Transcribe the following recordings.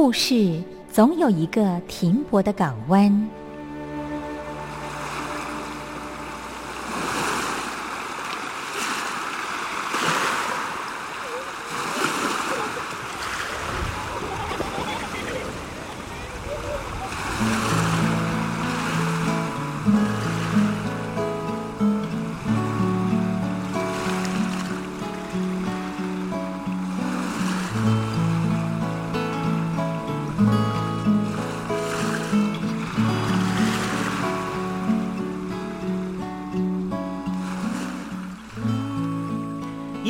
故事总有一个停泊的港湾。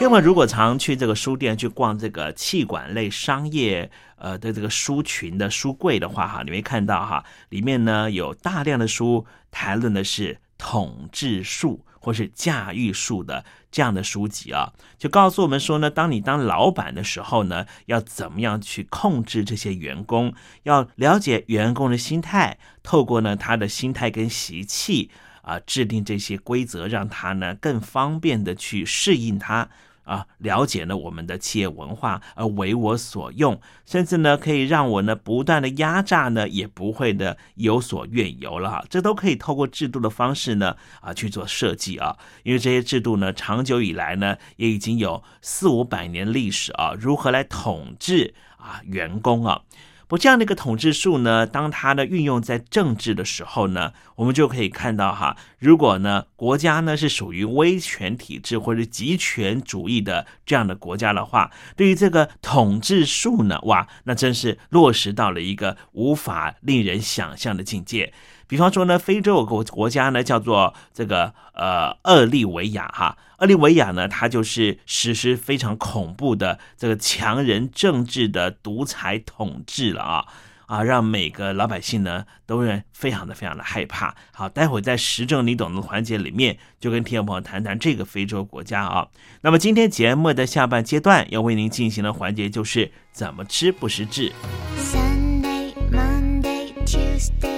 那么，如果常去这个书店去逛这个气管类商业呃的这个书群的书柜的话，哈，你会看到哈，里面呢有大量的书谈论的是统治术或是驾驭术的这样的书籍啊，就告诉我们说呢，当你当老板的时候呢，要怎么样去控制这些员工，要了解员工的心态，透过呢他的心态跟习气啊，制定这些规则，让他呢更方便的去适应他。啊，了解了我们的企业文化而为我所用，甚至呢可以让我呢不断的压榨呢，也不会的有所怨尤了。这都可以透过制度的方式呢啊去做设计啊，因为这些制度呢长久以来呢也已经有四五百年历史啊，如何来统治啊员工啊。不，这样的一个统治术呢，当它的运用在政治的时候呢，我们就可以看到哈，如果呢国家呢是属于威权体制或者集权主义的这样的国家的话，对于这个统治术呢，哇，那真是落实到了一个无法令人想象的境界。比方说呢，非洲有个国家呢，叫做这个呃厄利维亚哈，厄利维亚呢，它就是实施非常恐怖的这个强人政治的独裁统治了啊啊，让每个老百姓呢都是非常的非常的害怕。好，待会在时政你懂的环节里面，就跟听众朋友谈谈这个非洲国家啊。那么今天节目的下半阶段要为您进行的环节就是怎么吃不失智。Sunday, Monday, Tuesday.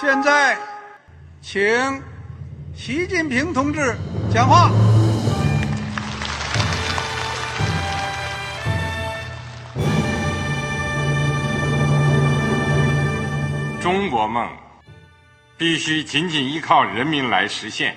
现在，请习近平同志讲话。中国梦必须紧紧依靠人民来实现。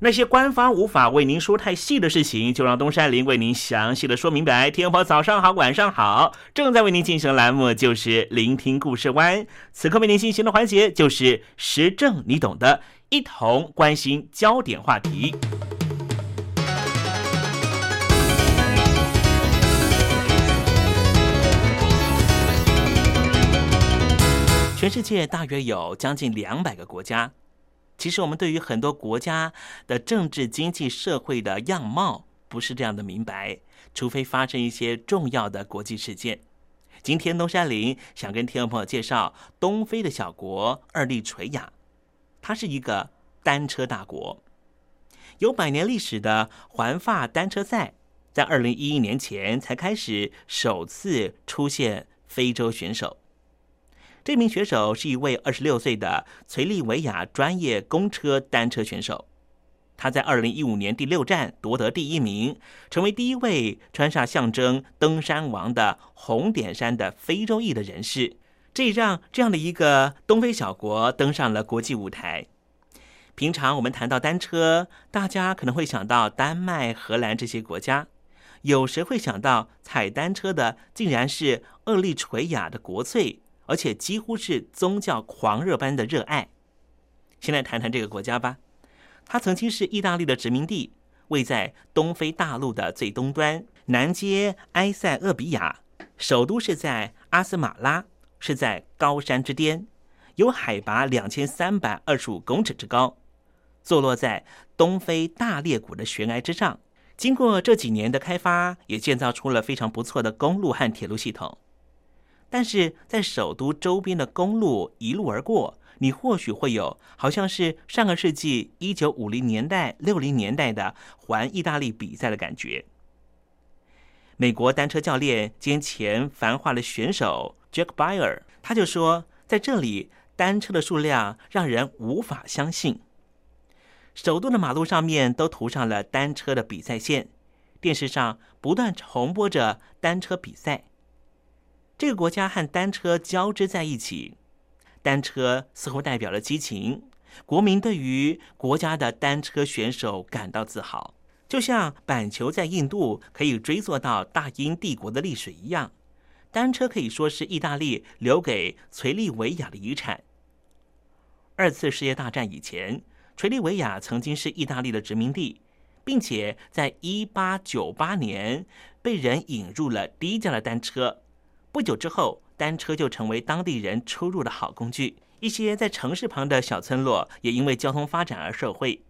那些官方无法为您说太细的事情，就让东山林为您详细的说明白。天婆早上好，晚上好，正在为您进行的栏目就是聆听故事湾。此刻为您进行的环节就是时政，你懂的，一同关心焦点话题。全世界大约有将近两百个国家。其实我们对于很多国家的政治、经济、社会的样貌不是这样的明白，除非发生一些重要的国际事件。今天东山林想跟听众朋友介绍东非的小国厄立垂亚，它是一个单车大国，有百年历史的环法单车赛，在二零一一年前才开始首次出现非洲选手。这名选手是一位二十六岁的崔利维亚专业公车单车选手，他在二零一五年第六站夺得第一名，成为第一位穿上象征登山王的红点衫的非洲裔的人士。这让这样的一个东非小国登上了国际舞台。平常我们谈到单车，大家可能会想到丹麦、荷兰这些国家，有谁会想到踩单车的竟然是厄立垂亚的国粹？而且几乎是宗教狂热般的热爱。先来谈谈这个国家吧。它曾经是意大利的殖民地，位在东非大陆的最东端，南接埃塞俄比亚，首都是在阿斯马拉，是在高山之巅，有海拔两千三百二十五公尺之高，坐落在东非大裂谷的悬崖之上。经过这几年的开发，也建造出了非常不错的公路和铁路系统。但是在首都周边的公路一路而过，你或许会有好像是上个世纪一九五零年代、六零年代的环意大利比赛的感觉。美国单车教练兼前繁华的选手 Jack Byer，他就说，在这里单车的数量让人无法相信。首都的马路上面都涂上了单车的比赛线，电视上不断重播着单车比赛。这个国家和单车交织在一起，单车似乎代表了激情。国民对于国家的单车选手感到自豪，就像板球在印度可以追溯到大英帝国的历史一样。单车可以说是意大利留给垂利维亚的遗产。二次世界大战以前，垂利维亚曾经是意大利的殖民地，并且在一八九八年被人引入了低价的单车。不久之后，单车就成为当地人出入的好工具。一些在城市旁的小村落也因为交通发展而受惠。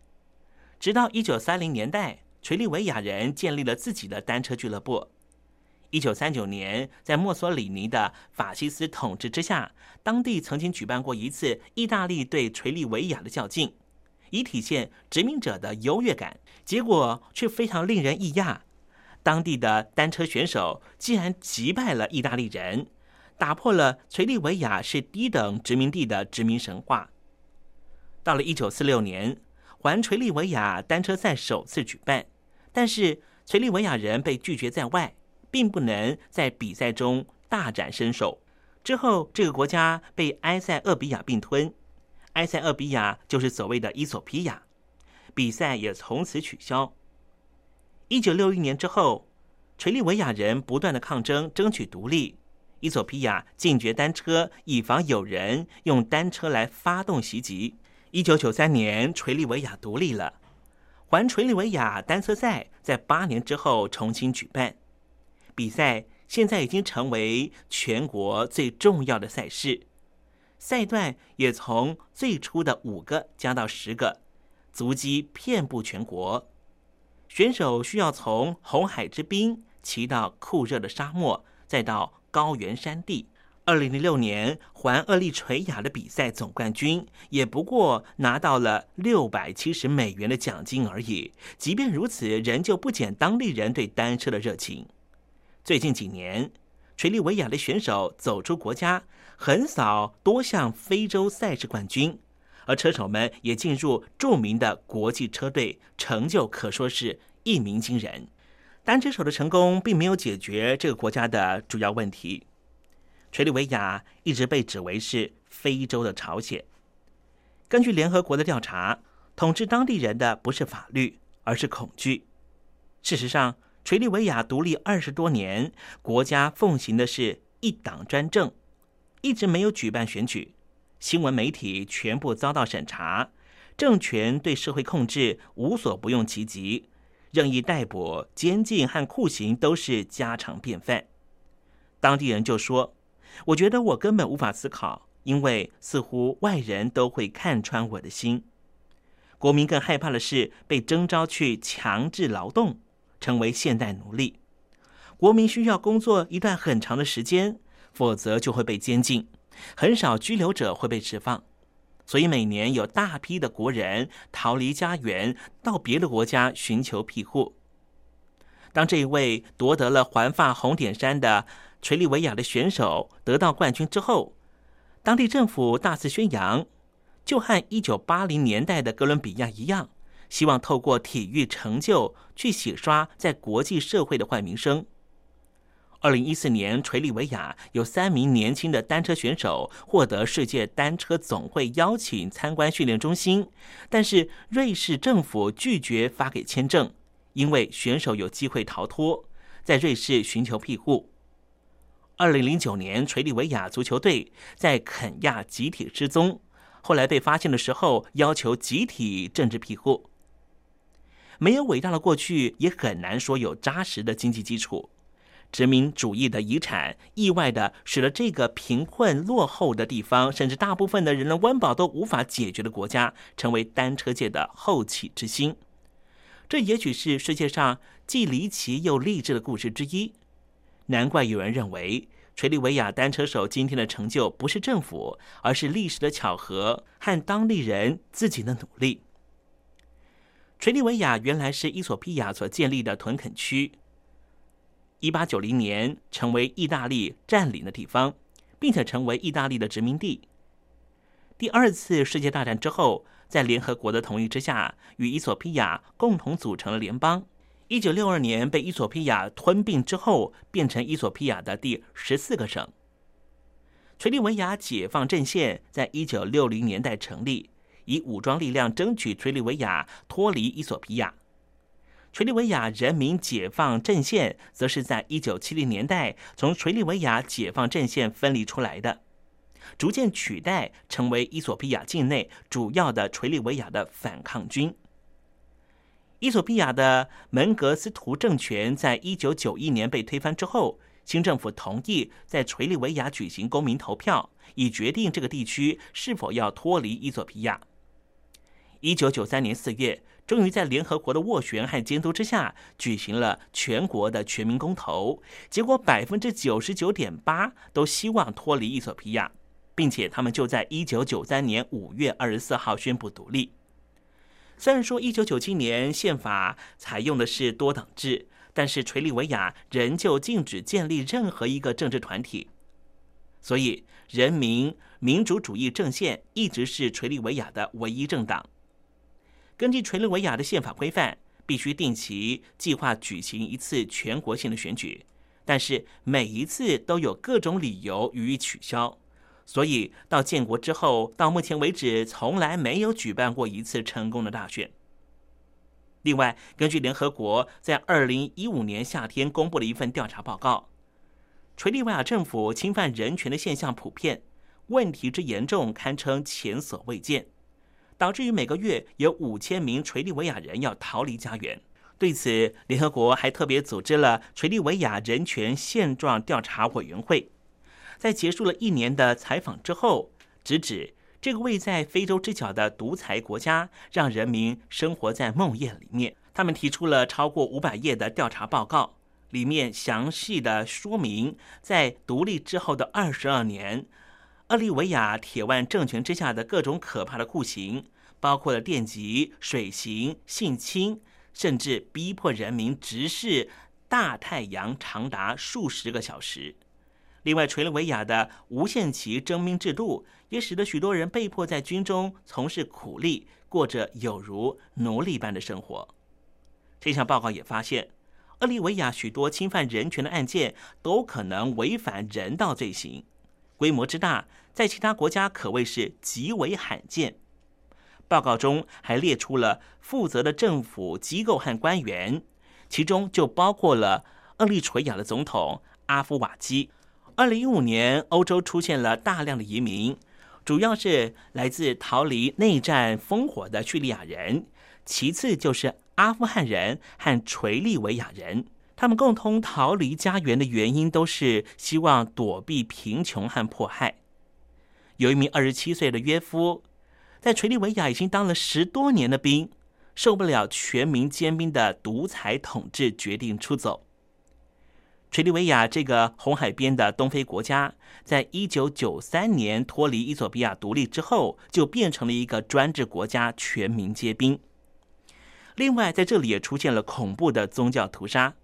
直到一九三零年代，垂利维亚人建立了自己的单车俱乐部。一九三九年，在墨索里尼的法西斯统治之下，当地曾经举办过一次意大利对垂利维亚的较劲，以体现殖民者的优越感。结果却非常令人异讶。当地的单车选手竟然击败了意大利人，打破了垂利维亚是低等殖民地的殖民神话。到了一九四六年，环垂利维亚单车赛首次举办，但是垂利维亚人被拒绝在外，并不能在比赛中大展身手。之后，这个国家被埃塞俄比亚并吞，埃塞俄比亚就是所谓的伊索比亚，比赛也从此取消。一九六一年之后，垂利维亚人不断的抗争，争取独立。伊索比亚禁绝单车，以防有人用单车来发动袭击。一九九三年，垂利维亚独立了。环垂利维亚单车赛在八年之后重新举办，比赛现在已经成为全国最重要的赛事。赛段也从最初的五个加到十个，足迹遍布全国。选手需要从红海之滨骑到酷热的沙漠，再到高原山地。二零零六年环厄立垂亚的比赛总冠军也不过拿到了六百七十美元的奖金而已。即便如此，仍旧不减当地人对单车的热情。最近几年，垂利维亚的选手走出国家，横扫多项非洲赛事冠军。而车手们也进入著名的国际车队，成就可说是一鸣惊人。单车手的成功并没有解决这个国家的主要问题。垂利维亚一直被指为是非洲的朝鲜。根据联合国的调查，统治当地人的不是法律，而是恐惧。事实上，垂利维亚独立二十多年，国家奉行的是一党专政，一直没有举办选举，新闻媒体全部遭到审查，政权对社会控制无所不用其极，任意逮捕、监禁和酷刑都是家常便饭。当地人就说：“我觉得我根本无法思考，因为似乎外人都会看穿我的心。”国民更害怕的是被征召去强制劳动。成为现代奴隶，国民需要工作一段很长的时间，否则就会被监禁。很少拘留者会被释放，所以每年有大批的国人逃离家园，到别的国家寻求庇护。当这一位夺得了环发红点衫的垂利维亚的选手得到冠军之后，当地政府大肆宣扬，就和一九八零年代的哥伦比亚一样。希望透过体育成就去洗刷在国际社会的坏名声。二零一四年，垂利维亚有三名年轻的单车选手获得世界单车总会邀请参观训练中心，但是瑞士政府拒绝发给签证，因为选手有机会逃脱，在瑞士寻求庇护。二零零九年，垂利维亚足球队在肯亚集体失踪，后来被发现的时候，要求集体政治庇护。没有伟大的过去，也很难说有扎实的经济基础。殖民主义的遗产，意外的使得这个贫困落后的地方，甚至大部分的人的温饱都无法解决的国家，成为单车界的后起之星。这也许是世界上既离奇又励志的故事之一。难怪有人认为，垂利维亚单车手今天的成就，不是政府，而是历史的巧合和当地人自己的努力。垂利维亚原来是伊索比亚所建立的屯垦区，一八九零年成为意大利占领的地方，并且成为意大利的殖民地。第二次世界大战之后，在联合国的同意之下，与伊索比亚共同组成了联邦。一九六二年被伊索比亚吞并之后，变成伊索比亚的第十四个省。垂利维亚解放阵线在一九六零年代成立。以武装力量争取垂利维亚脱离伊索比亚，垂利维亚人民解放阵线则是在一九七零年代从垂利维亚解放阵线分离出来的，逐渐取代成为伊索比亚境内主要的垂利维亚的反抗军。伊索比亚的门格斯图政权在一九九一年被推翻之后，新政府同意在垂利维亚举行公民投票，以决定这个地区是否要脱离伊索比亚。一九九三年四月，终于在联合国的斡旋和监督之下，举行了全国的全民公投。结果百分之九十九点八都希望脱离伊索比亚，并且他们就在一九九三年五月二十四号宣布独立。虽然说一九九七年宪法采用的是多党制，但是垂利维亚仍旧禁止建立任何一个政治团体，所以人民民主主义阵线一直是垂利维亚的唯一政党。根据垂利维亚的宪法规范，必须定期计划举行一次全国性的选举，但是每一次都有各种理由予以取消，所以到建国之后，到目前为止从来没有举办过一次成功的大选。另外，根据联合国在二零一五年夏天公布的一份调查报告，垂利维亚政府侵犯人权的现象普遍，问题之严重堪称前所未见。导致于每个月有五千名垂利维亚人要逃离家园。对此，联合国还特别组织了垂利维亚人权现状调查委员会，在结束了一年的采访之后，直指这个位在非洲之角的独裁国家，让人民生活在梦魇里面。他们提出了超过五百页的调查报告，里面详细的说明在独立之后的二十二年。厄利维亚铁腕政权之下的各种可怕的酷刑，包括了电击、水刑、性侵，甚至逼迫人民直视大太阳长达数十个小时。另外，垂了维亚的无限期征兵制度也使得许多人被迫在军中从事苦力，过着有如奴隶般的生活。这项报告也发现，厄利维亚许多侵犯人权的案件都可能违反人道罪行。规模之大，在其他国家可谓是极为罕见。报告中还列出了负责的政府机构和官员，其中就包括了厄立垂亚的总统阿夫瓦基。二零一五年，欧洲出现了大量的移民，主要是来自逃离内战烽火的叙利亚人，其次就是阿富汗人和垂利维亚人。他们共同逃离家园的原因都是希望躲避贫穷和迫害。有一名二十七岁的约夫，在垂利维亚已经当了十多年的兵，受不了全民皆兵的独裁统治，决定出走。垂利维亚这个红海边的东非国家，在一九九三年脱离伊索比亚独立之后，就变成了一个专制国家，全民皆兵。另外，在这里也出现了恐怖的宗教屠杀。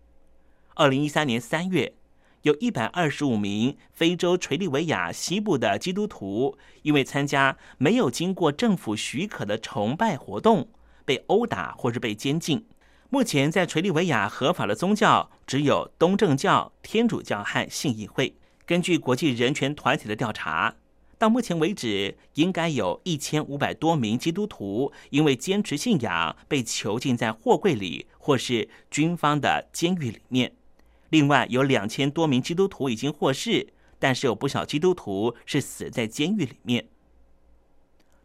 二零一三年三月，有一百二十五名非洲垂利维亚西部的基督徒，因为参加没有经过政府许可的崇拜活动，被殴打或是被监禁。目前在垂利维亚合法的宗教只有东正教、天主教和信义会。根据国际人权团体的调查，到目前为止，应该有一千五百多名基督徒因为坚持信仰被囚禁在货柜里或是军方的监狱里面。另外有两千多名基督徒已经获释，但是有不少基督徒是死在监狱里面。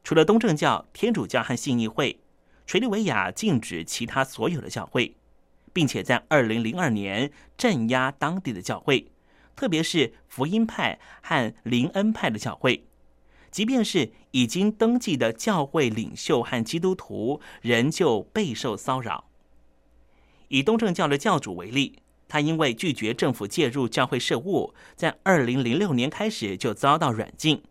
除了东正教、天主教和信义会，垂利维亚禁止其他所有的教会，并且在二零零二年镇压当地的教会，特别是福音派和林恩派的教会。即便是已经登记的教会领袖和基督徒，仍旧备受骚扰。以东正教的教主为例。他因为拒绝政府介入教会事务，在二零零六年开始就遭到软禁。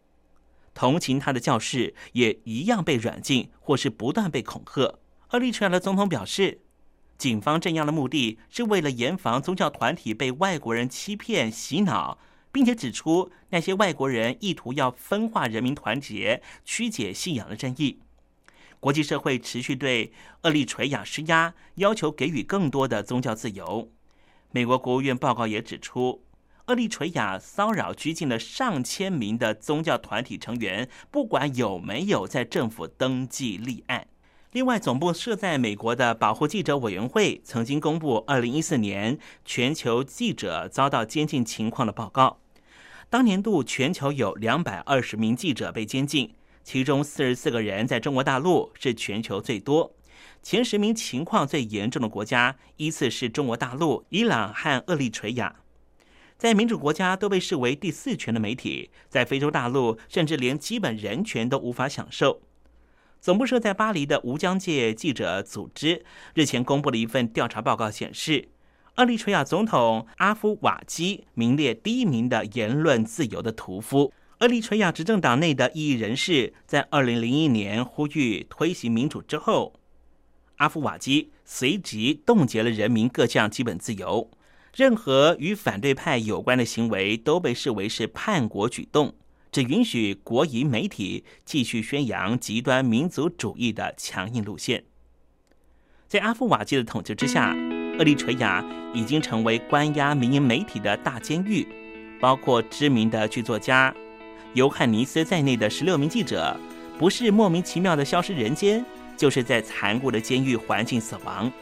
同情他的教士也一样被软禁，或是不断被恐吓。厄立垂亚的总统表示，警方镇压的目的是为了严防宗教团体被外国人欺骗洗脑，并且指出那些外国人意图要分化人民团结、曲解信仰的争议。国际社会持续对厄立垂亚施压，要求给予更多的宗教自由。美国国务院报告也指出，厄立垂亚骚扰拘禁了上千名的宗教团体成员，不管有没有在政府登记立案。另外，总部设在美国的保护记者委员会曾经公布二零一四年全球记者遭到监禁情况的报告。当年度全球有两百二十名记者被监禁，其中四十四个人在中国大陆，是全球最多。前十名情况最严重的国家依次是中国大陆、伊朗和厄立垂亚。在民主国家都被视为第四权的媒体，在非洲大陆甚至连基本人权都无法享受。总部设在巴黎的无疆界记者组织日前公布了一份调查报告，显示，厄立垂亚总统阿夫瓦基名列第一名的言论自由的屠夫。厄立垂亚执政党内的异议人士在二零零一年呼吁推行民主之后。阿夫瓦基随即冻结了人民各项基本自由，任何与反对派有关的行为都被视为是叛国举动，只允许国营媒体继续宣扬极端民族主义的强硬路线。在阿夫瓦基的统治之下，厄立垂亚已经成为关押民营媒体的大监狱，包括知名的剧作家尤汉尼斯在内的十六名记者，不是莫名其妙的消失人间。就是在残酷的监狱环境死亡，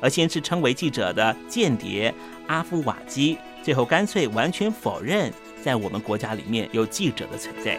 而先是称为记者的间谍阿夫瓦基，最后干脆完全否认在我们国家里面有记者的存在。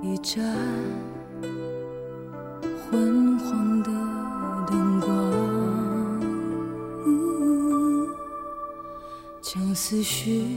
一盏昏黄的灯光将思绪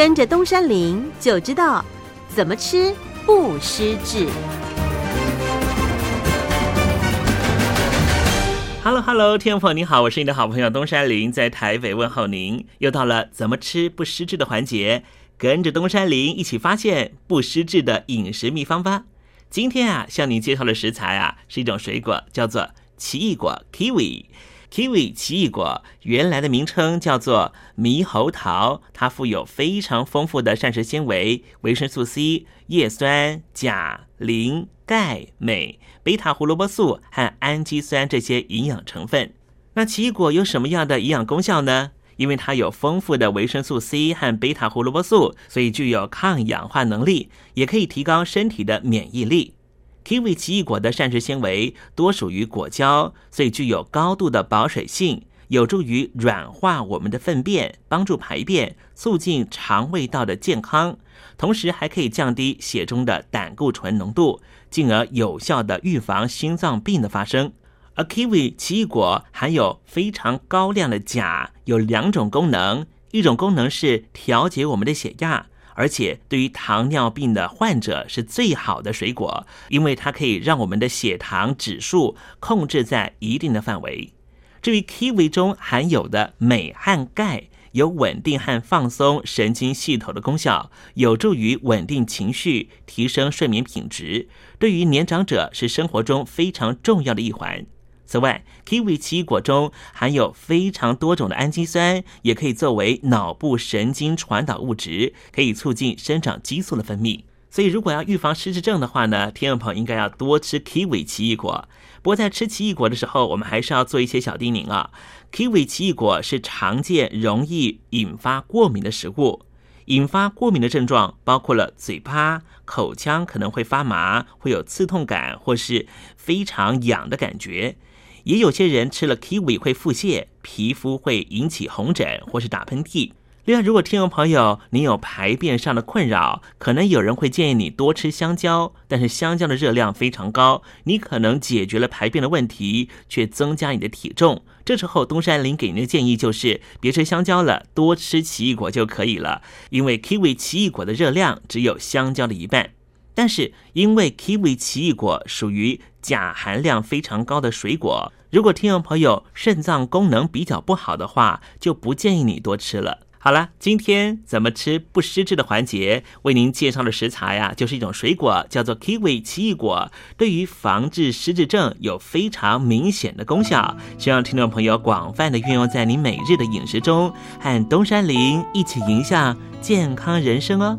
跟着东山林就知道怎么吃不失智。Hello Hello，听众朋友你好，我是你的好朋友东山林，在台北问候您。又到了怎么吃不失智的环节，跟着东山林一起发现不失智的饮食秘方吧。今天啊，向您介绍的食材啊，是一种水果，叫做奇异果 （kiwi）。Kiwi 奇异果原来的名称叫做猕猴桃，它富有非常丰富的膳食纤维、维生素 C、叶酸、钾、磷、钙、镁、贝塔胡萝卜素和氨基酸这些营养成分。那奇异果有什么样的营养功效呢？因为它有丰富的维生素 C 和贝塔胡萝卜素，所以具有抗氧化能力，也可以提高身体的免疫力。Kiwi 奇异果的膳食纤维多属于果胶，所以具有高度的保水性，有助于软化我们的粪便，帮助排便，促进肠胃道的健康，同时还可以降低血中的胆固醇浓度，进而有效的预防心脏病的发生。而 kiwi 奇异果含有非常高量的钾，有两种功能，一种功能是调节我们的血压。而且对于糖尿病的患者是最好的水果，因为它可以让我们的血糖指数控制在一定的范围。至于 kiwi 中含有的镁和钙，有稳定和放松神经系统的功效，有助于稳定情绪、提升睡眠品质。对于年长者是生活中非常重要的一环。此外，kiwi 奇异果中含有非常多种的氨基酸，也可以作为脑部神经传导物质，可以促进生长激素的分泌。所以，如果要预防失智症的话呢，听众朋友应该要多吃 kiwi 奇异果。不过，在吃奇异果的时候，我们还是要做一些小叮咛啊。kiwi 奇异果是常见容易引发过敏的食物，引发过敏的症状包括了嘴巴、口腔可能会发麻，会有刺痛感，或是非常痒的感觉。也有些人吃了 kiwi 会腹泻，皮肤会引起红疹或是打喷嚏。另外，如果听众朋友你有排便上的困扰，可能有人会建议你多吃香蕉，但是香蕉的热量非常高，你可能解决了排便的问题，却增加你的体重。这时候，东山林给您的建议就是别吃香蕉了，多吃奇异果就可以了，因为 kiwi 奇异果的热量只有香蕉的一半。但是，因为 kiwi 奇异果属于钾含量非常高的水果，如果听众朋友肾脏功能比较不好的话，就不建议你多吃了。好了，今天怎么吃不失智的环节，为您介绍的食材呀、就是一种水果，叫做 kiwi 奇异果，对于防治失智症有非常明显的功效。希望听众朋友广泛的运用在你每日的饮食中，和东山林一起迎向健康人生哦。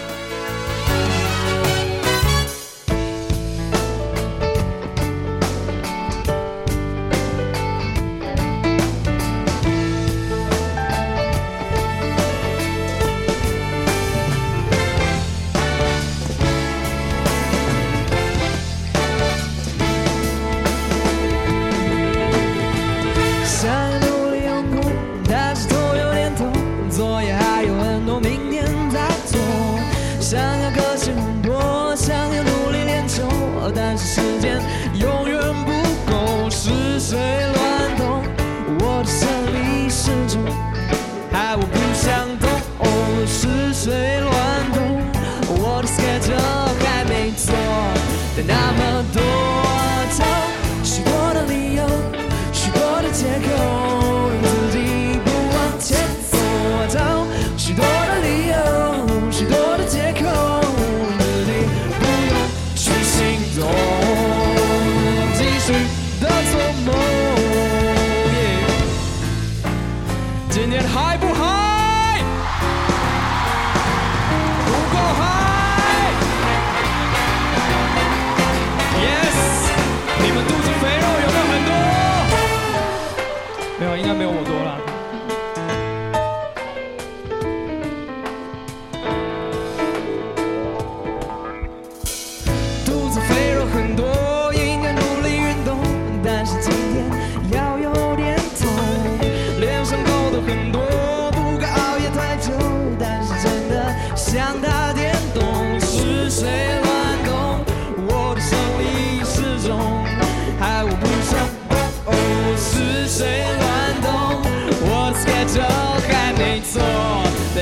的那么多。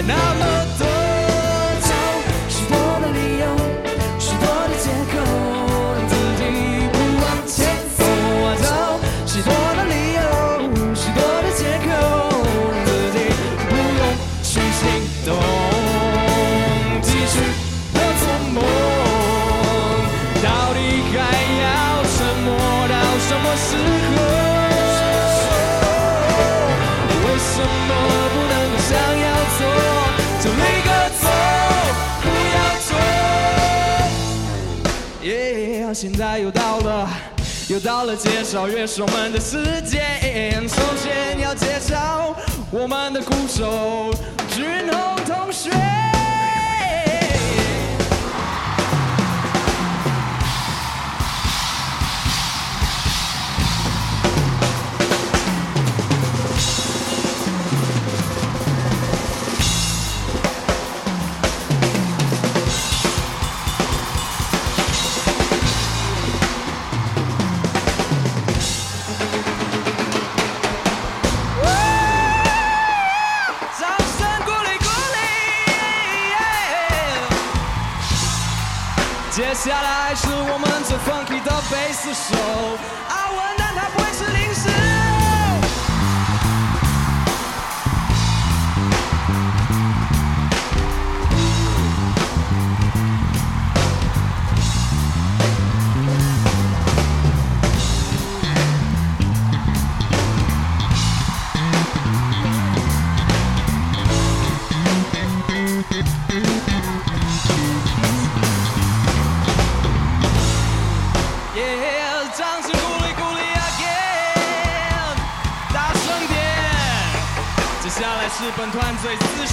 Now look 现在又到了又到了介绍乐手们的时间。首先要介绍我们的鼓手俊红同学。funk e da bass show.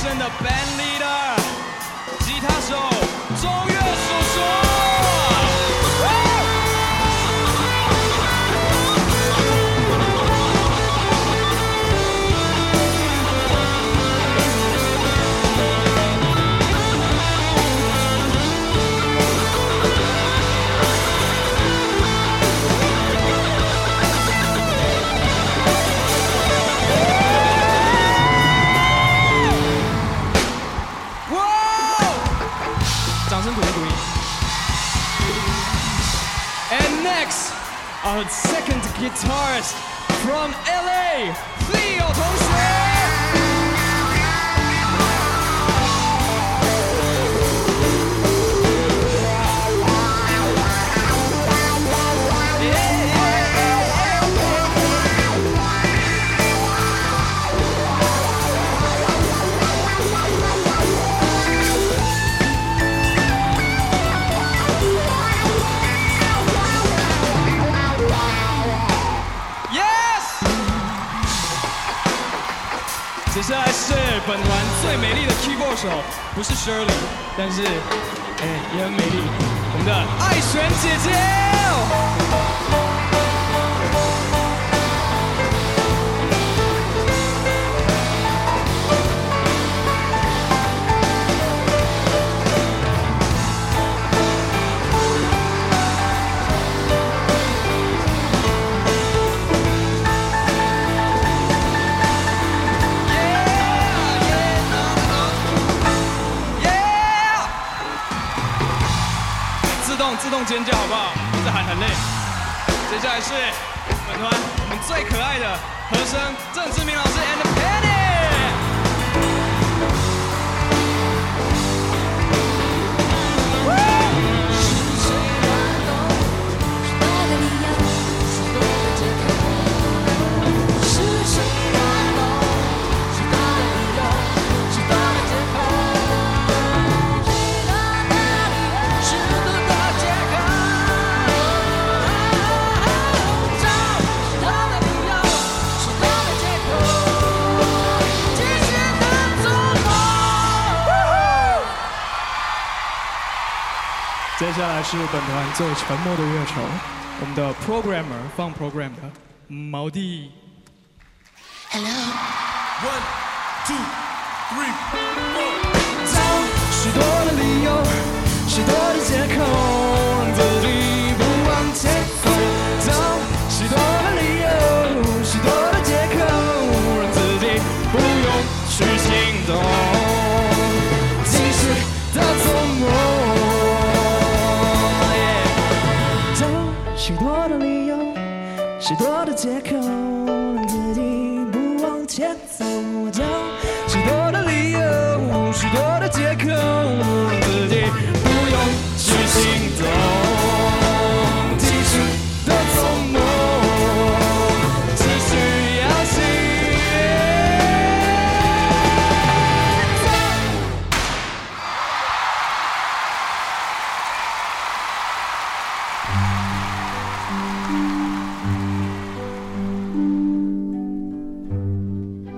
And the band leader. 接下来是本团最美丽的 keyboard 手，不是 Shirley，但是哎也很美丽，我们的爱璇姐姐。自动尖叫好不好？一直喊很累。接下来是本团我们最可爱的和声郑志明老师 and Penny。下来是本团最沉默的乐手，我们的 programmer 放 program 的毛弟。Hello. One, two, three,